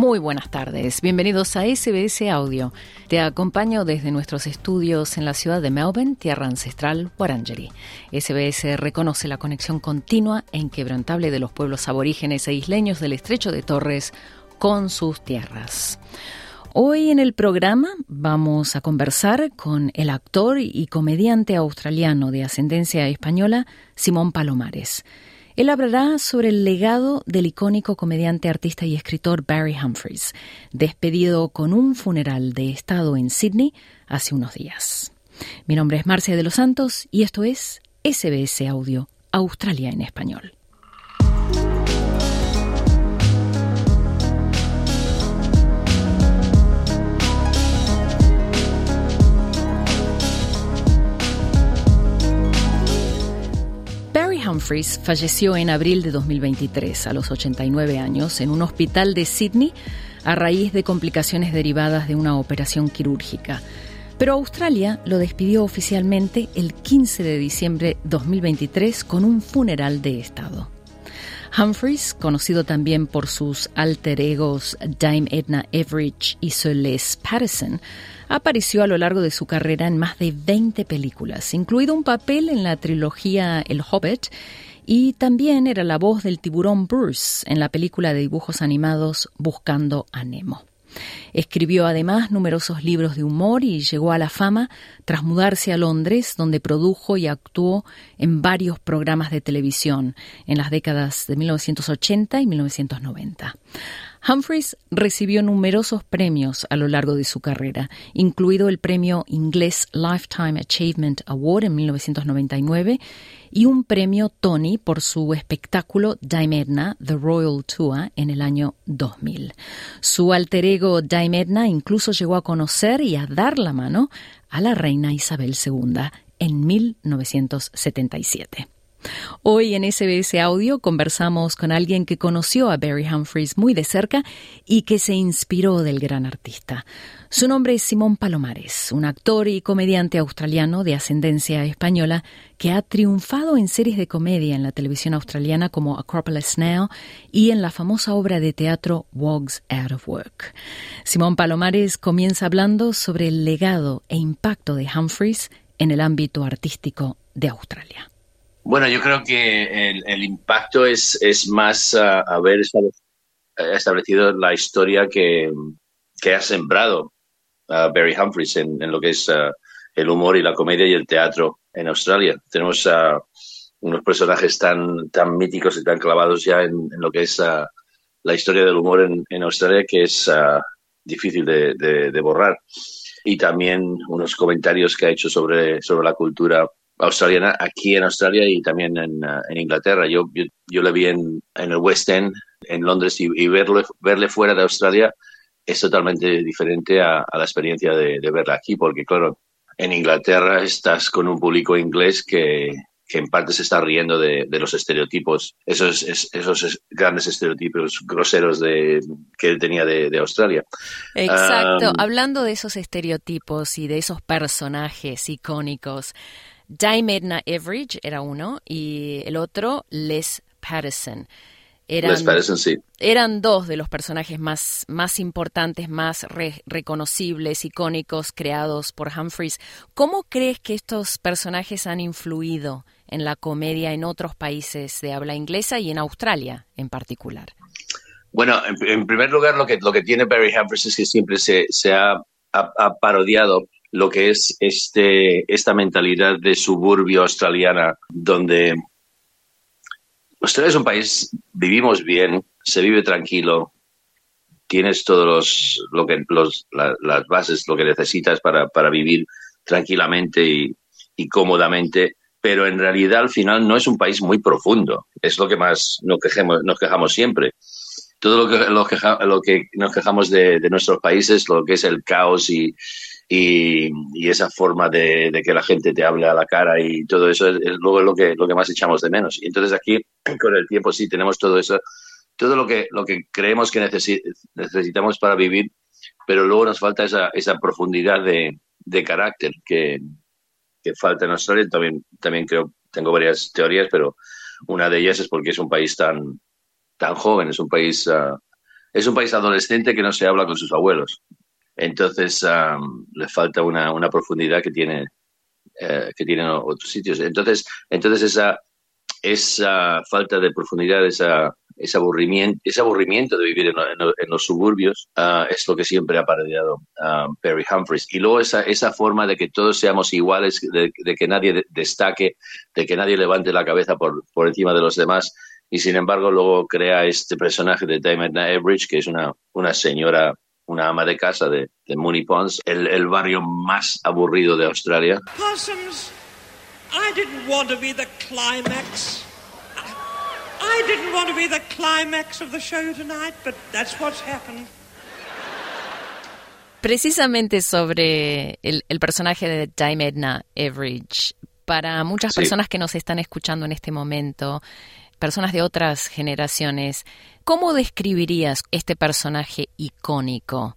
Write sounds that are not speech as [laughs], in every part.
Muy buenas tardes, bienvenidos a SBS Audio. Te acompaño desde nuestros estudios en la ciudad de Melbourne, tierra ancestral Wurundjeri. SBS reconoce la conexión continua e inquebrantable de los pueblos aborígenes e isleños del estrecho de Torres con sus tierras. Hoy en el programa vamos a conversar con el actor y comediante australiano de ascendencia española, Simón Palomares. Él hablará sobre el legado del icónico comediante, artista y escritor Barry Humphries, despedido con un funeral de Estado en Sydney hace unos días. Mi nombre es Marcia de los Santos y esto es SBS Audio, Australia en español. Humphries falleció en abril de 2023, a los 89 años, en un hospital de Sydney a raíz de complicaciones derivadas de una operación quirúrgica. Pero Australia lo despidió oficialmente el 15 de diciembre de 2023 con un funeral de Estado. Humphreys, conocido también por sus alter egos Dame Edna Everidge y Celeste Patterson, apareció a lo largo de su carrera en más de 20 películas, incluido un papel en la trilogía El Hobbit y también era la voz del tiburón Bruce en la película de dibujos animados Buscando a Nemo. Escribió además numerosos libros de humor y llegó a la fama tras mudarse a Londres, donde produjo y actuó en varios programas de televisión en las décadas de 1980 y 1990. Humphreys recibió numerosos premios a lo largo de su carrera, incluido el premio inglés Lifetime Achievement Award en 1999 y un premio Tony por su espectáculo Dime Edna, The Royal Tour, en el año 2000. Su alter ego Dime Edna incluso llegó a conocer y a dar la mano a la reina Isabel II en 1977. Hoy en SBS Audio conversamos con alguien que conoció a Barry Humphries muy de cerca y que se inspiró del gran artista. Su nombre es Simón Palomares, un actor y comediante australiano de ascendencia española que ha triunfado en series de comedia en la televisión australiana como Acropolis Now y en la famosa obra de teatro Wogs Out of Work. Simón Palomares comienza hablando sobre el legado e impacto de Humphries en el ámbito artístico de Australia. Bueno, yo creo que el, impacto es, es más uh, haber establecido la historia que, que ha sembrado uh, Barry Humphries en, lo que es uh, el humor y la comedia y el teatro en Australia. Tenemos unos personajes tan, tan míticos y tan clavados ya en, lo que es la historia del humor en, Australia que es difícil de, de, borrar. Y también unos comentarios que ha hecho sobre, sobre la cultura australiana aquí en Australia y también en, uh, en Inglaterra. Yo, yo, yo, le vi en, en, el West End, en Londres, y, y verlo, verle fuera de Australia es totalmente diferente a, a la experiencia de, de, verla aquí, porque claro, en Inglaterra estás con un público inglés que, que en parte se está riendo de, de los estereotipos, esos, esos grandes estereotipos groseros de, que él tenía de, de Australia. Exacto, um, hablando de esos estereotipos y de esos personajes icónicos, Dime Edna Everidge era uno y el otro Les Patterson. Eran, Les Patterson, sí. Eran dos de los personajes más, más importantes, más re, reconocibles, icónicos, creados por Humphreys. ¿Cómo crees que estos personajes han influido en la comedia en otros países de habla inglesa y en Australia en particular? Bueno, en, en primer lugar, lo que, lo que tiene Barry Humphries es que siempre se, se ha, ha, ha parodiado lo que es este, esta mentalidad de suburbio australiana, donde Australia es un país, vivimos bien, se vive tranquilo, tienes todos los, lo que, los, la, las bases, lo que necesitas para, para vivir tranquilamente y, cómodamente, pero en realidad al final no es un país muy profundo, es lo que más nos quejamos, nos quejamos siempre. Todo lo que, lo, que, lo que nos quejamos de nuestros países, lo que es el caos y, y, esa forma de, que la gente te hable a la cara y todo eso es, luego lo que, lo que más echamos de menos. Y entonces aquí, [clears throat] con el tiempo, sí tenemos todo eso, todo lo que, lo que creemos que necesitamos para vivir, pero luego nos falta esa, esa profundidad de, de carácter que, que, falta en Australia. También, también creo, tengo varias teorías, pero una de ellas es porque es un país tan, tan joven, es un país, ah, es un país adolescente que no se habla con sus abuelos. Entonces le falta una, una, profundidad que tiene eh, que tienen otros sitios. Entonces, entonces esa, esa falta de profundidad, esa, ese, aburrimiento, ese aburrimiento de vivir en, los suburbios ah, es lo que siempre ha parodiado Perry Humphries. Y luego esa, esa forma de que todos seamos iguales, de, que nadie destaque, de que nadie levante la cabeza por, por encima de los demás. Y sin embargo, luego crea este personaje de Diamond Average, que es una, una señora una ama de casa de, de Mooney Ponds, el, el, barrio más aburrido de Australia. Possums, I didn't want to be the climax. I didn't want to be the climax of the show tonight, but that's what's happened. Precisamente sobre el, el personaje de Dime Edna Everidge, para muchas sí. personas que nos están escuchando en este momento, personas de otras generaciones, ¿cómo describirías este personaje icónico?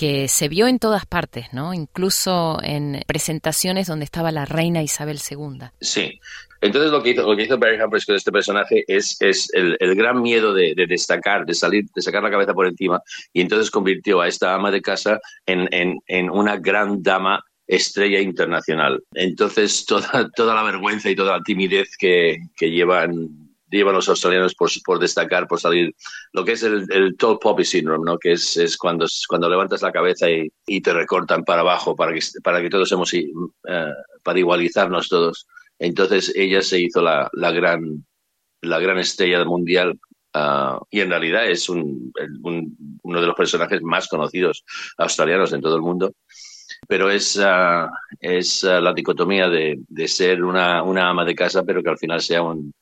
que se vio en todas partes, ¿no? Incluso en presentaciones donde estaba la reina Isabel II. Sí. Entonces lo que hizo, lo que hizo Barry Humphries con este personaje es, es el, gran miedo de, de, destacar, de salir, de sacar la cabeza por encima, y entonces convirtió a esta ama de casa en, en, una gran dama estrella internacional. Entonces toda, toda la vergüenza y toda la timidez que llevan llevan los australianos por, por, destacar, por salir, lo que es el, el tall poppy syndrome, ¿no? que es, es cuando, cuando levantas la cabeza y, y, te recortan para abajo para que, para que todos hemos, uh, para igualizarnos todos. Entonces ella se hizo la, la, gran, la gran estrella mundial uh, y en realidad es un, un, uno de los personajes más conocidos australianos en todo el mundo pero es, uh, es uh, la dicotomía de, de ser una, una, ama de casa, pero que al final sea un,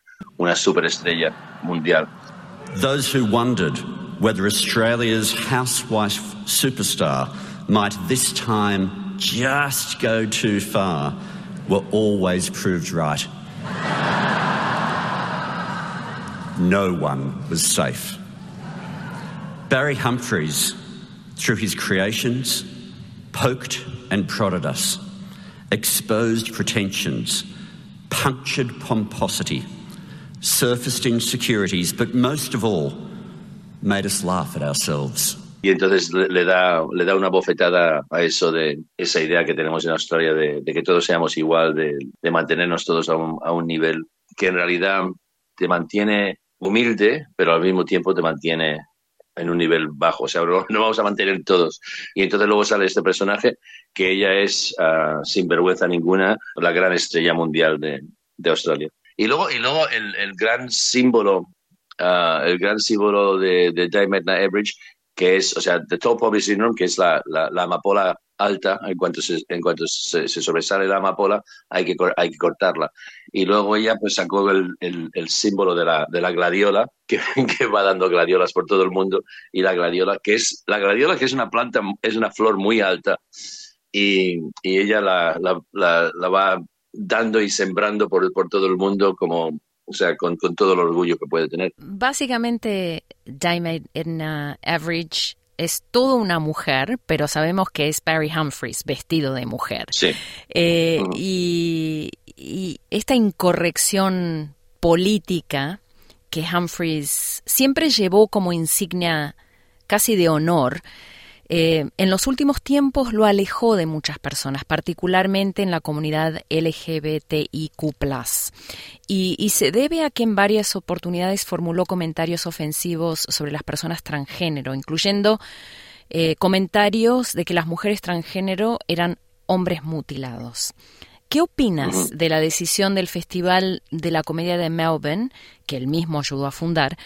una superestrella mundial. Those who wondered whether Australia's housewife superstar might this time just go too far were always proved right. no one was safe. Barry Humphries, through his creations, poked and prodded us, exposed pretensions, punctured pomposity surfaced insecurities, but most of all, made us laugh at ourselves. Y entonces le, da, le da una bofetada a eso de esa idea que tenemos en Australia de, de que todos seamos igual, de, de mantenernos todos a un, a un, nivel que en realidad te mantiene humilde, pero al mismo tiempo te mantiene en un nivel bajo. O sea, no, vamos a mantener todos. Y entonces luego sale este personaje que ella es, uh, sin vergüenza ninguna, la gran estrella mundial de, de Australia. Y luego, y luego el, el gran símbolo, uh, el gran símbolo de, de Diamond Average, que es, o sea, the top poppy syndrome, que es la, la, la amapola alta, en cuanto, se, en cuanto se, se, sobresale la amapola, hay que, hay que cortarla. Y luego ella pues sacó el, el, el símbolo de la, de la gladiola, que, [laughs] que, va dando gladiolas por todo el mundo, y la gladiola, que es, la gladiola que es una planta, es una flor muy alta, y, y ella la, la, la, la va dando y sembrando por, por todo el mundo como o sea, con, con, todo el orgullo que puede tener. Básicamente, Diamond Edna Average es toda una mujer, pero sabemos que es Barry Humphries vestido de mujer. Sí. Eh, uh -huh. y, y, esta incorrección política que Humphries siempre llevó como insignia casi de honor, eh, en los últimos tiempos lo alejó de muchas personas, particularmente en la comunidad LGBTIQ. Y, y, se debe a que en varias oportunidades formuló comentarios ofensivos sobre las personas transgénero, incluyendo eh, comentarios de que las mujeres transgénero eran hombres mutilados. ¿Qué opinas de la decisión del Festival de la Comedia de Melbourne, que él mismo ayudó a fundar,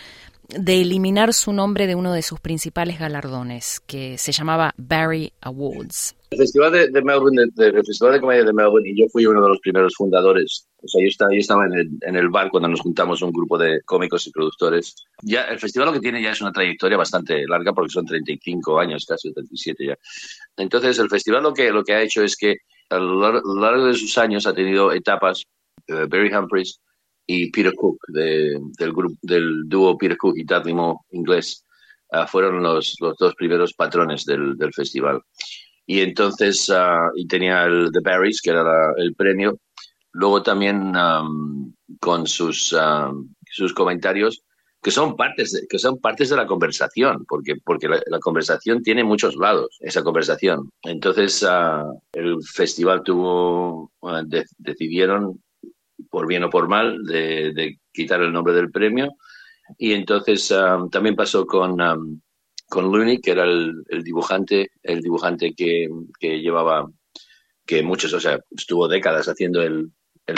de eliminar su nombre de uno de sus principales galardones, que se llamaba Barry Awards. El Festival de, de Melbourne, de, de, el Festival de Comedia de Melbourne, y yo fui uno de los primeros fundadores. O sea, yo estaba, yo estaba en, el, en el bar cuando nos juntamos un grupo de cómicos y productores. Ya, el festival lo que tiene ya es una trayectoria bastante larga, porque son 35 años, casi 37 ya. Entonces, el festival lo que, lo que ha hecho es que a lo largo de sus años ha tenido etapas, eh, Barry Humphries y Peter Cook, del, del dúo Peter Cook y Moore inglés, ah, fueron los, los, dos primeros patrones del, del festival. Y entonces, uh, y tenía el The Barrys, que era el premio. Luego también con sus, sus comentarios, que son partes de, que son partes de la conversación, porque, porque la, conversación tiene muchos lados, esa conversación. Entonces, uh, el festival tuvo, decidieron, por bien o por mal, de, de, quitar el nombre del premio. Y entonces también pasó con con Looney, que era el, dibujante, el dibujante que, llevaba, que muchos, o sea, estuvo décadas haciendo el,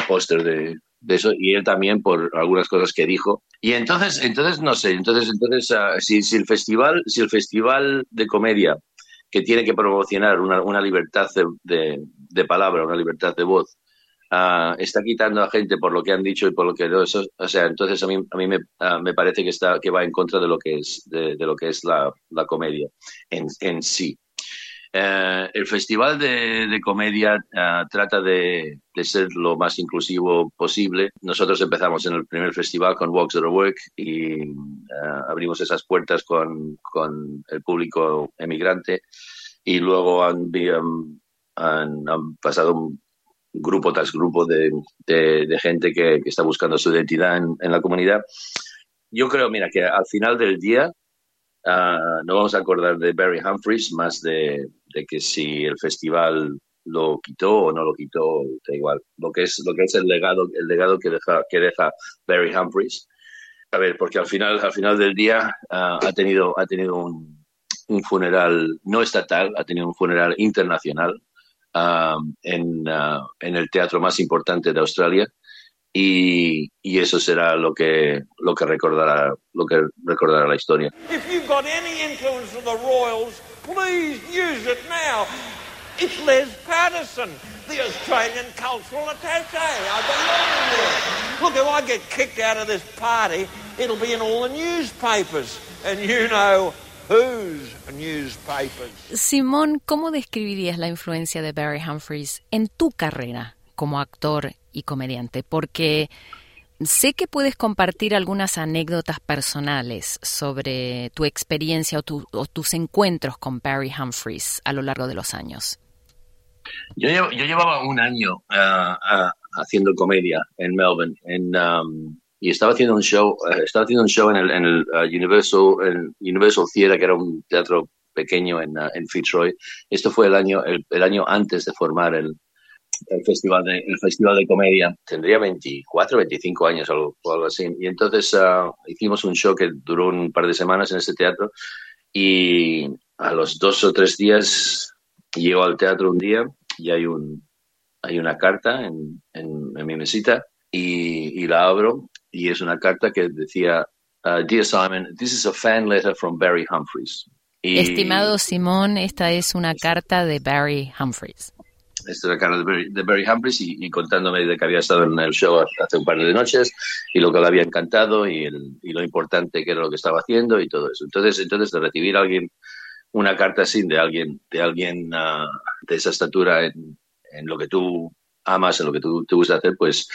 póster de, eso, y él también por algunas cosas que dijo. Y entonces, entonces no sé, entonces, entonces ah, si, si, el festival, si el festival de comedia que tiene que promocionar una, libertad de, palabra, una libertad de voz, Ah, está quitando a gente por lo que han dicho y por lo que no, eso, o sea, entonces a mí, a mí me, ah, me, parece que está que va en contra de lo que es de, lo que es la, la comedia en, en sí. Eh, el festival de, de comedia ah, trata de, de, ser lo más inclusivo posible. Nosotros empezamos en el primer festival con Walks of Work y abrimos esas puertas con, con, el público emigrante y luego han, han, han pasado grupo tras grupo de, de, gente que, está buscando su identidad en, en, la comunidad. Yo creo, mira, que al final del día uh, no vamos a acordar de Barry Humphries más de, de, que si el festival lo quitó o no lo quitó, da igual. Lo que es, lo que es el legado, el legado que deja, que deja Barry Humphries. A ver, porque al final, al final del día uh, ha tenido, ha tenido un, un funeral no estatal, ha tenido un funeral internacional Um, en, uh, en, el teatro más importante de Australia y, y, eso será lo que lo que recordará lo que recordará la historia. If you've got any influence of the Royals, please use it now. It's Les Patterson, the Australian cultural attaché. I belong there. Look, if I get kicked out of this party, it'll be in all the newspapers, and you know Simón, ¿cómo describirías la influencia de Barry Humphries en tu carrera como actor y comediante? Porque sé que puedes compartir algunas anécdotas personales sobre tu experiencia o, tus encuentros con Barry Humphries a lo largo de los años. Yo, llevaba un año ah, ah, haciendo comedia en Melbourne, en, um, y estaba haciendo un show, eh, estaba haciendo un show en el, en el uh, Universal, en Universal Theatre, que era un teatro pequeño en, uh, en Fitzroy. Esto fue el año, el, el año antes de formar el, el festival de el festival de comedia tendría 24 25 años o algo, así y entonces uh, hicimos un show que duró un par de semanas en ese teatro y a los dos o tres días llego al teatro un día y hay un hay una carta en, en, en mi mesita y, y, la abro y es una carta que decía, uh, Dear Simon, this is a fan letter from Barry Humphries. Estimado Simón, esta es una carta de Barry Humphries. Esta es una carta de Barry, Humphries y, contándome de que había estado en el show hace un par de noches y lo que le había encantado y, el, y lo importante que era lo que estaba haciendo y todo eso. Entonces, entonces de recibir a alguien una carta así de alguien de alguien uh, de esa estatura en, en lo que tú amas, en lo que tú te gusta hacer, pues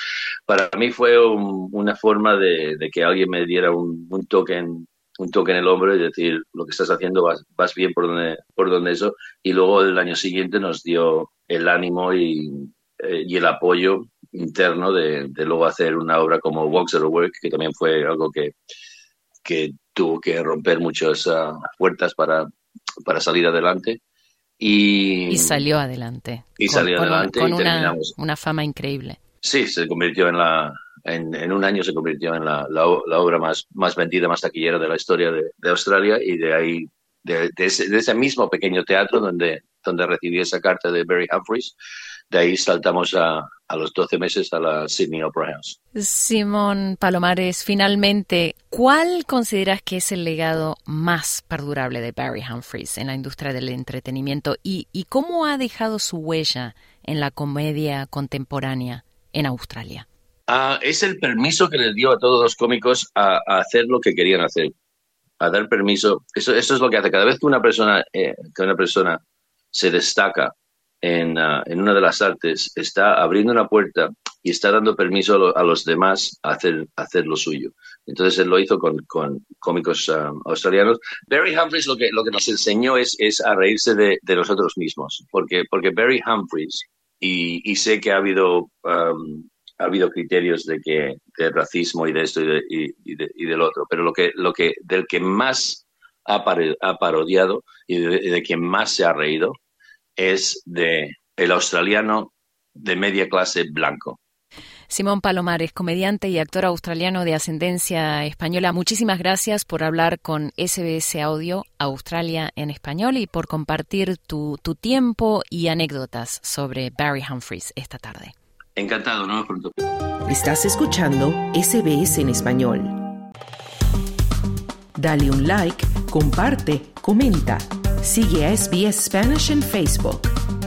para mí fue una forma de, que alguien me diera un, toque en, un toque en el hombro y decir lo que estás haciendo vas, bien por donde, por donde eso. Y luego el año siguiente nos dio el ánimo y, eh, el apoyo interno de, luego hacer una obra como of Work, que también fue algo que, que tuvo que romper muchas uh, puertas para, para salir adelante. Y, salió adelante. Y salió adelante con, una, fama increíble. Sí, se convirtió en la, en, un año se convirtió en la, la, obra más, más vendida, más taquillera de la historia de, de Australia y de ahí, de, de, ese, de, ese, mismo pequeño teatro donde, donde recibí esa carta de Barry Humphries, de ahí saltamos a, a los 12 meses a la Sydney Opera House. Simón Palomares, finalmente, ¿cuál consideras que es el legado más perdurable de Barry Humphries en la industria del entretenimiento y, y cómo ha dejado su huella en la comedia contemporánea en Australia? Uh, es el permiso que les dio a todos los cómicos a, a, hacer lo que querían hacer, a dar permiso. Eso, eso es lo que hace cada vez que una persona, eh, que una persona se destaca en, ah, en, una de las artes, está abriendo una puerta y está dando permiso a, los demás a hacer, hacer lo suyo. Entonces él lo hizo con, con cómicos ah, australianos. Barry Humphries lo que, lo que nos enseñó es, es a reírse de, de, nosotros mismos, porque, porque Barry Humphries, y, y sé que ha habido, um, ha habido criterios de, que, de racismo y de esto y, de, y, de, y del otro, pero lo que, lo que, del que más ha parodiado y de, de quien más se ha reído es de el australiano de media clase blanco. Simón Palomares, comediante y actor australiano de ascendencia española, muchísimas gracias por hablar con SBS Audio Australia en español y por compartir tu, tu tiempo y anécdotas sobre Barry Humphries esta tarde. Encantado, ¿no? Pronto. Estás escuchando SBS en español. Dale un like, comparte, comenta. Sigue SBS Spanish en Facebook.